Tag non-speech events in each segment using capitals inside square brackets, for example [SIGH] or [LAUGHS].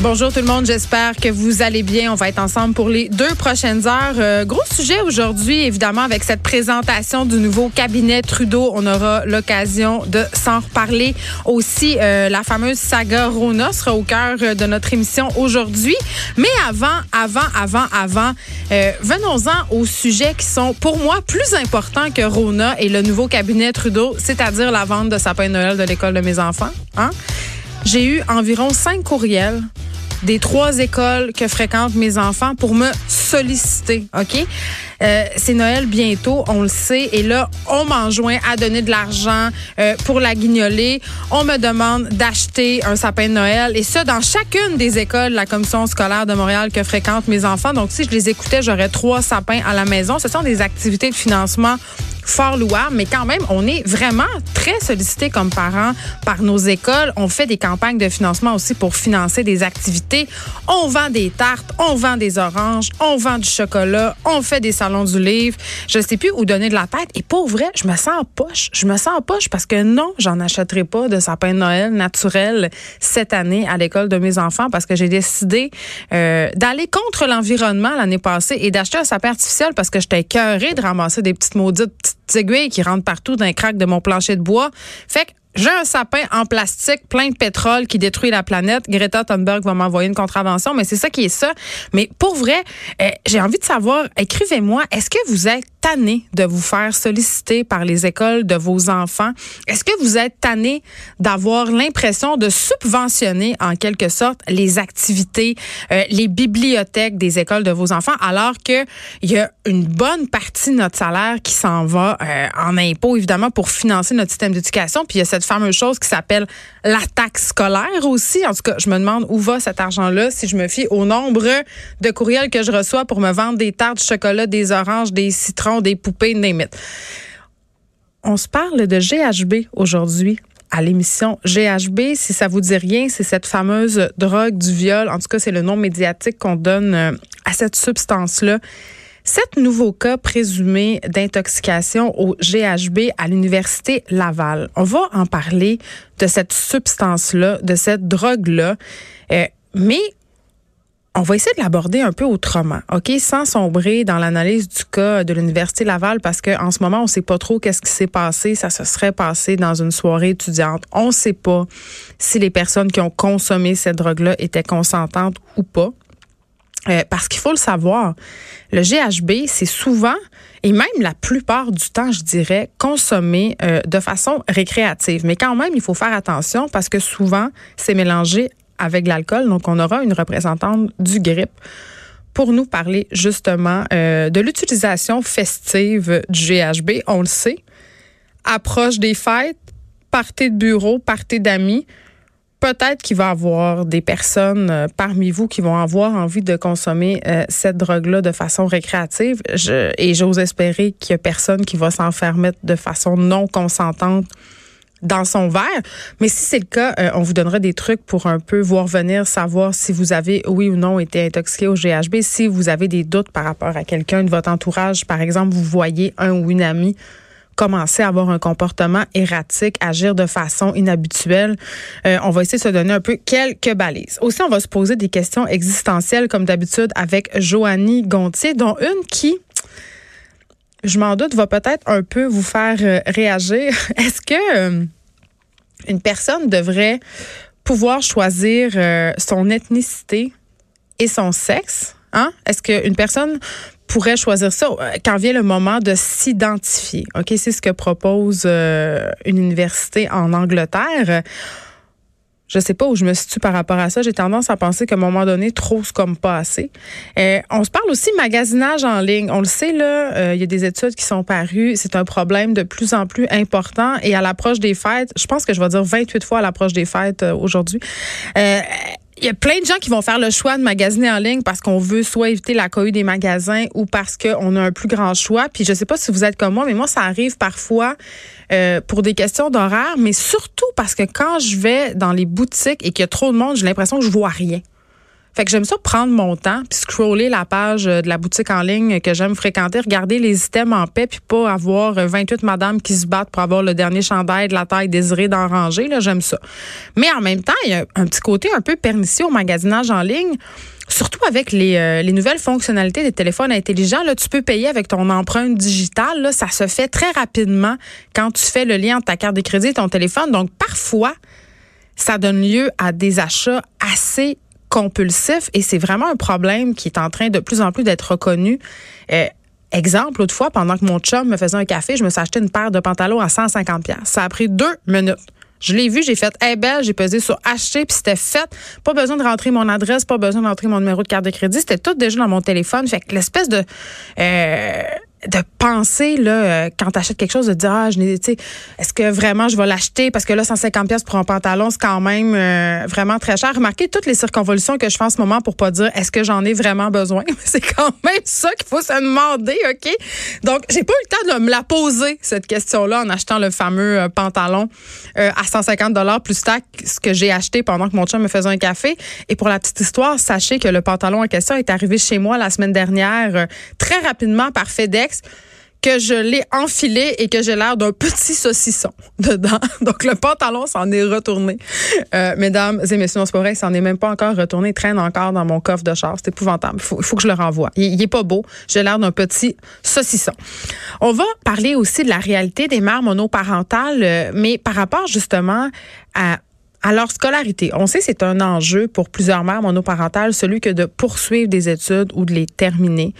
Bonjour tout le monde, j'espère que vous allez bien. On va être ensemble pour les deux prochaines heures. Euh, gros sujet aujourd'hui, évidemment, avec cette présentation du nouveau cabinet Trudeau. On aura l'occasion de s'en reparler. Aussi, euh, la fameuse saga Rona sera au cœur de notre émission aujourd'hui. Mais avant, avant, avant, avant, euh, venons-en aux sujets qui sont pour moi plus importants que Rona et le nouveau cabinet Trudeau, c'est-à-dire la vente de sapin Noël de l'école de mes enfants. Hein? J'ai eu environ cinq courriels des trois écoles que fréquentent mes enfants pour me solliciter, OK? Euh, c'est Noël bientôt, on le sait. Et là, on m'enjoint à donner de l'argent euh, pour la guignoler. On me demande d'acheter un sapin de Noël. Et ça, dans chacune des écoles de la commission scolaire de Montréal que fréquentent mes enfants. Donc, si je les écoutais, j'aurais trois sapins à la maison. Ce sont des activités de financement fort louable, mais quand même, on est vraiment très sollicité comme parents par nos écoles. On fait des campagnes de financement aussi pour financer des activités. On vend des tartes, on vend des oranges, on vend du chocolat, on fait des salons du livre. Je sais plus où donner de la tête. Et pour vrai, je me sens en poche. Je me sens en poche parce que non, j'en achèterai pas de sapin de Noël naturel cette année à l'école de mes enfants parce que j'ai décidé euh, d'aller contre l'environnement l'année passée et d'acheter un sapin artificiel parce que j'étais écœurée de ramasser des petites maudites aiguilles qui rentrent partout dans les craques de mon plancher de bois. Fait que j'ai un sapin en plastique plein de pétrole qui détruit la planète. Greta Thunberg va m'envoyer une contravention, mais c'est ça qui est ça. Mais pour vrai, euh, j'ai envie de savoir, écrivez-moi, est-ce que vous êtes tanné de vous faire solliciter par les écoles de vos enfants? Est-ce que vous êtes tanné d'avoir l'impression de subventionner en quelque sorte les activités, euh, les bibliothèques des écoles de vos enfants, alors que il y a une bonne partie de notre salaire qui s'en va euh, en impôts, évidemment, pour financer notre système d'éducation. Puis il y a cette fameuse chose qui s'appelle la taxe scolaire aussi. En tout cas, je me demande où va cet argent-là si je me fie au nombre de courriels que je reçois pour me vendre des tartes, de chocolat, des oranges, des citrons, des poupées, name On se parle de GHB aujourd'hui à l'émission GHB. Si ça vous dit rien, c'est cette fameuse drogue du viol. En tout cas, c'est le nom médiatique qu'on donne euh, à cette substance-là. Sept nouveaux cas présumés d'intoxication au GHB à l'Université Laval. On va en parler de cette substance-là, de cette drogue-là. Euh, mais on va essayer de l'aborder un peu autrement, OK, sans sombrer dans l'analyse du cas de l'université Laval parce qu'en ce moment, on sait pas trop qu'est-ce qui s'est passé, ça se serait passé dans une soirée étudiante. On sait pas si les personnes qui ont consommé cette drogue-là étaient consentantes ou pas. Euh, parce qu'il faut le savoir, le GHB, c'est souvent, et même la plupart du temps, je dirais, consommé euh, de façon récréative. Mais quand même, il faut faire attention parce que souvent, c'est mélangé avec l'alcool. Donc, on aura une représentante du GRIP pour nous parler justement euh, de l'utilisation festive du GHB. On le sait, approche des fêtes, partez de bureau, partez d'amis peut-être qu'il va y avoir des personnes euh, parmi vous qui vont avoir envie de consommer euh, cette drogue-là de façon récréative. Je, et j'ose espérer qu'il y a personne qui va s'en faire mettre de façon non consentante dans son verre. Mais si c'est le cas, euh, on vous donnera des trucs pour un peu voir venir, savoir si vous avez, oui ou non, été intoxiqué au GHB. Si vous avez des doutes par rapport à quelqu'un de votre entourage, par exemple, vous voyez un ou une amie commencer à avoir un comportement erratique, agir de façon inhabituelle. Euh, on va essayer de se donner un peu quelques balises. Aussi, on va se poser des questions existentielles comme d'habitude avec Joanie Gontier, dont une qui je m'en doute, va peut-être un peu vous faire euh, réagir. [LAUGHS] Est-ce que euh, une personne devrait pouvoir choisir son ethnicité et son sexe? Hein? Est-ce qu'une personne pourrait choisir ça euh, quand vient le moment de s'identifier. OK, c'est ce que propose euh, une université en Angleterre. Je sais pas où je me situe par rapport à ça. J'ai tendance à penser qu'à un moment donné, trop c'est comme pas assez. Euh, on se parle aussi magasinage en ligne. On le sait là, il y a des études qui sont parues. C'est un problème de plus en plus important. Et à l'approche des fêtes, je pense que je vais dire 28 fois à l'approche des fêtes aujourd'hui il y a plein de gens qui vont faire le choix de magasiner en ligne parce qu'on veut soit éviter la cohue des magasins ou parce qu'on a un plus grand choix. Puis je sais pas si vous êtes comme moi, mais moi, ça arrive parfois euh, pour des questions d'horaire, mais surtout parce que quand je vais dans les boutiques et qu'il y a trop de monde, j'ai l'impression que je vois rien. Fait que j'aime ça prendre mon temps puis scroller la page de la boutique en ligne que j'aime fréquenter, regarder les items en paix puis pas avoir 28 madames qui se battent pour avoir le dernier chandail de la taille désirée d'en ranger. Là, j'aime ça. Mais en même temps, il y a un petit côté un peu pernicieux au magasinage en ligne. Surtout avec les, euh, les, nouvelles fonctionnalités des téléphones intelligents, là, tu peux payer avec ton empreinte digitale. Là, ça se fait très rapidement quand tu fais le lien entre ta carte de crédit et ton téléphone. Donc, parfois, ça donne lieu à des achats assez compulsifs et c'est vraiment un problème qui est en train de plus en plus d'être reconnu. Euh, exemple, autrefois, pendant que mon chum me faisait un café, je me suis acheté une paire de pantalons à 150 Ça a pris deux minutes. Je l'ai vu, j'ai fait hey belle, j'ai pesé sur acheter puis c'était fait. Pas besoin de rentrer mon adresse, pas besoin de rentrer mon numéro de carte de crédit, c'était tout déjà dans mon téléphone. Fait que l'espèce de euh, de penser là euh, quand tu achètes quelque chose de dire ah je n'ai est-ce que vraiment je vais l'acheter? Parce que là 150 pièces pour un pantalon c'est quand même euh, vraiment très cher. Remarquez toutes les circonvolutions que je fais en ce moment pour pas dire est-ce que j'en ai vraiment besoin? [LAUGHS] c'est quand même ça qu'il faut se demander, OK? Donc, j'ai pas eu le temps de me la poser cette question-là en achetant le fameux euh, pantalon à 150 dollars plus taxe ce que j'ai acheté pendant que mon chum me faisait un café et pour la petite histoire, sachez que le pantalon en question est arrivé chez moi la semaine dernière très rapidement par FedEx que je l'ai enfilé et que j'ai l'air d'un petit saucisson [LAUGHS] dedans. Donc, le pantalon s'en est retourné. Euh, mesdames et messieurs, non, c'est pas vrai, s'en est même pas encore retourné. Il traîne encore dans mon coffre de char. C'est épouvantable. Il faut, que je le renvoie. Il, il pas beau. J'ai l'air d'un petit saucisson. On va parler aussi de la réalité des mères monoparentales, euh, mais par rapport justement à alors, scolarité, on sait c'est un enjeu pour plusieurs mères monoparentales, celui que de poursuivre des études ou de les terminer.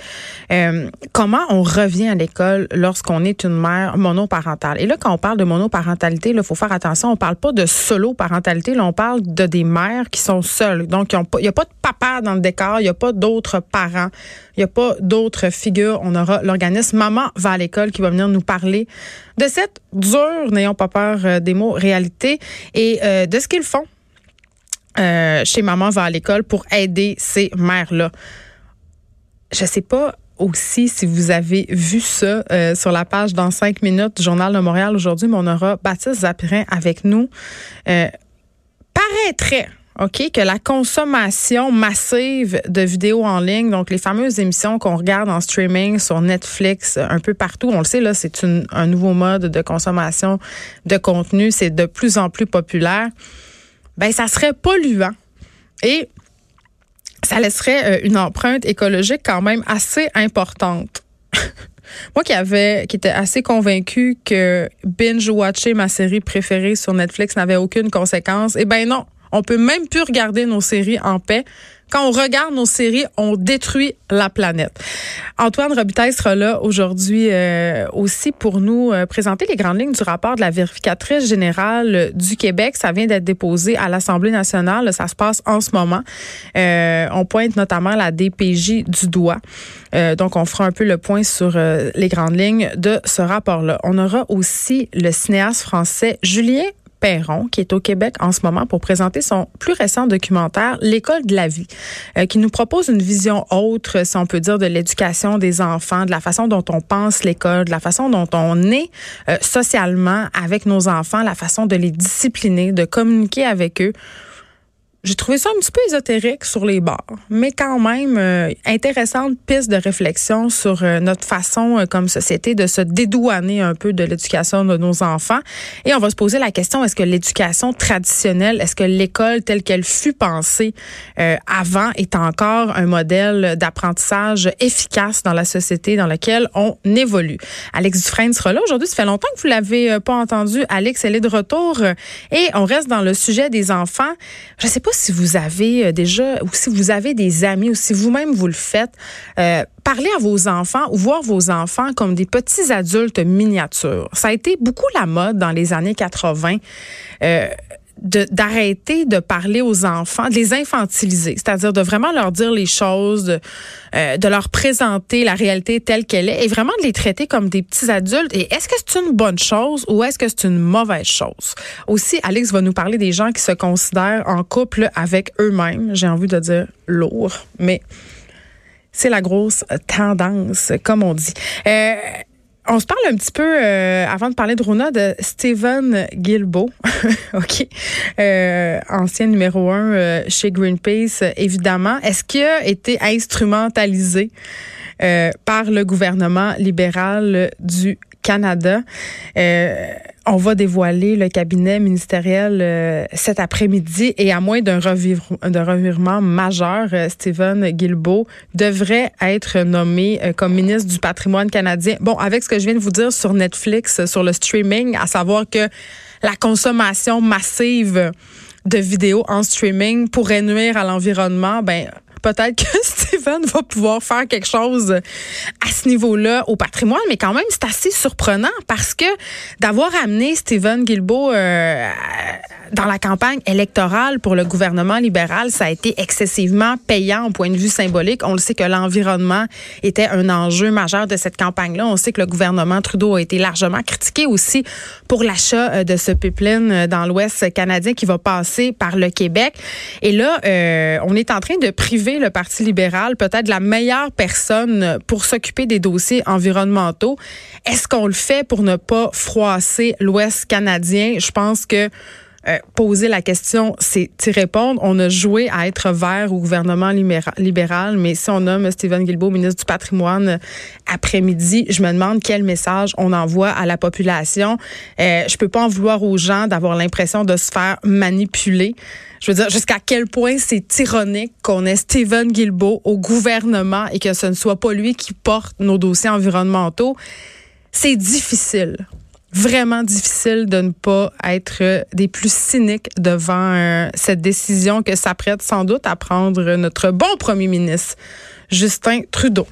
Euh, comment on revient à l'école lorsqu'on est une mère monoparentale? Et là, quand on parle de monoparentalité, il faut faire attention, on parle pas de solo-parentalité, là, on parle de des mères qui sont seules. Donc, il n'y a pas de papa dans le décor, il n'y a pas d'autres parents, il n'y a pas d'autres figures. On aura l'organisme Maman va à l'école qui va venir nous parler de cette dure, n'ayons pas peur euh, des mots, réalité et euh, de ce qu'ils font euh, chez Maman va à l'école pour aider ces mères-là. Je sais pas aussi si vous avez vu ça sur la page dans cinq minutes du Journal de Montréal aujourd'hui, mais on aura Baptiste Zapirin avec nous. paraîtrait OK, que la consommation massive de vidéos en ligne, donc les fameuses émissions qu'on regarde en streaming sur Netflix, un peu partout, on le sait, là, c'est un nouveau mode de consommation de contenu, c'est de plus en plus populaire. Ben, ça serait polluant. Et ça laisserait euh, une empreinte écologique quand même assez importante. [LAUGHS] Moi qui avait, qui était assez convaincue que binge-watcher ma série préférée sur Netflix n'avait aucune conséquence, eh ben non, on peut même plus regarder nos séries en paix. Quand on regarde nos séries, on détruit la planète. Antoine Robitaille sera là aujourd'hui euh, aussi pour nous euh, présenter les grandes lignes du rapport de la vérificatrice générale du Québec. Ça vient d'être déposé à l'Assemblée nationale. Ça se passe en ce moment. Euh, on pointe notamment la DPJ du doigt. donc, on fera un peu le point sur les grandes lignes de ce rapport-là. On aura aussi le cinéaste français Julien Qui est au Québec en ce moment pour présenter son plus récent documentaire, L'école de la vie, euh, qui nous propose une vision autre, si on peut dire, de l'éducation des enfants, de la façon dont on pense l'école, de la façon dont on est euh, socialement avec nos enfants, la façon de les discipliner, de communiquer avec eux j'ai trouvé ça un petit peu ésotérique sur les bords, mais quand même euh, intéressante piste de réflexion sur euh, notre façon euh, comme société de se dédouaner un peu de l'éducation de nos enfants. Et on va se poser la question, est-ce que l'éducation traditionnelle, est-ce que l'école telle qu'elle fut pensée avant est encore un modèle d'apprentissage efficace dans la société dans laquelle on évolue? Alex Dufresne sera là aujourd'hui. Ça fait longtemps que vous l'avez pas entendu. Alex, elle est de retour et on reste dans le sujet des enfants. Je sais pas si vous avez euh, déjà, ou si vous avez des amis, ou si vous-même vous le faites, euh, parler à vos enfants ou voir vos enfants comme des petits adultes miniatures. Ça a été beaucoup la mode dans les années 80. Euh, d'arrêter de, parler aux enfants, de les infantiliser, c'est-à-dire de vraiment leur dire les choses, de, euh, de, leur présenter la réalité telle qu'elle est et vraiment de les traiter comme des petits adultes. Et est-ce que c'est une bonne chose ou est-ce que c'est une mauvaise chose? Aussi, Alex va nous parler des gens qui se considèrent en couple avec eux-mêmes. J'ai envie de dire lourd, mais c'est la grosse tendance, comme on dit. Euh, on se parle un petit peu, euh, avant de parler de Rona, de Stephen Guilbeault, [LAUGHS] OK, euh, ancien numéro un euh, chez Greenpeace, évidemment. Est-ce qu'il a été instrumentalisé par le gouvernement libéral du Canada? on va dévoiler le cabinet ministériel euh, cet après-midi et à moins d'un revirement majeur, euh, Stephen Guilbeault devrait être nommé euh, comme ministre du patrimoine canadien. Bon, avec ce que je viens de vous dire sur Netflix, sur le streaming, à savoir que la consommation massive de vidéos en streaming pourrait nuire à l'environnement, ben peut-être que [LAUGHS] Steven va pouvoir faire quelque chose à ce niveau-là au patrimoine, mais quand même, c'est assez surprenant parce que d'avoir amené Stephen Guilbeault euh, dans la campagne électorale pour le gouvernement libéral, ça a été excessivement payant au point de vue symbolique. On le sait que l'environnement était un enjeu majeur de cette campagne-là. On sait que le gouvernement Trudeau a été largement critiqué aussi pour l'achat euh, de ce pipeline euh, dans l'Ouest canadien qui va passer par le Québec. Et là, on est en train de priver le Parti libéral peut-être la meilleure personne pour s'occuper des dossiers environnementaux. Est-ce qu'on le fait pour ne pas froisser l'Ouest canadien? Je pense que euh, poser la question, c'est y répondre. On a joué à être vert au gouvernement libéral, mais si on nomme Stephen Guilbeault ministre du patrimoine après-midi, je me demande quel message on envoie à la population. Euh, je peux pas en vouloir aux gens d'avoir l'impression de se faire manipuler. Je veux dire, jusqu'à quel point c'est ironique qu'on ait Stephen Guilbeault au gouvernement et que ce ne soit pas lui qui porte nos dossiers environnementaux? C'est difficile vraiment difficile de ne pas être des plus cyniques devant euh, cette décision que s'apprête sans doute à prendre notre bon premier ministre, Justin Trudeau.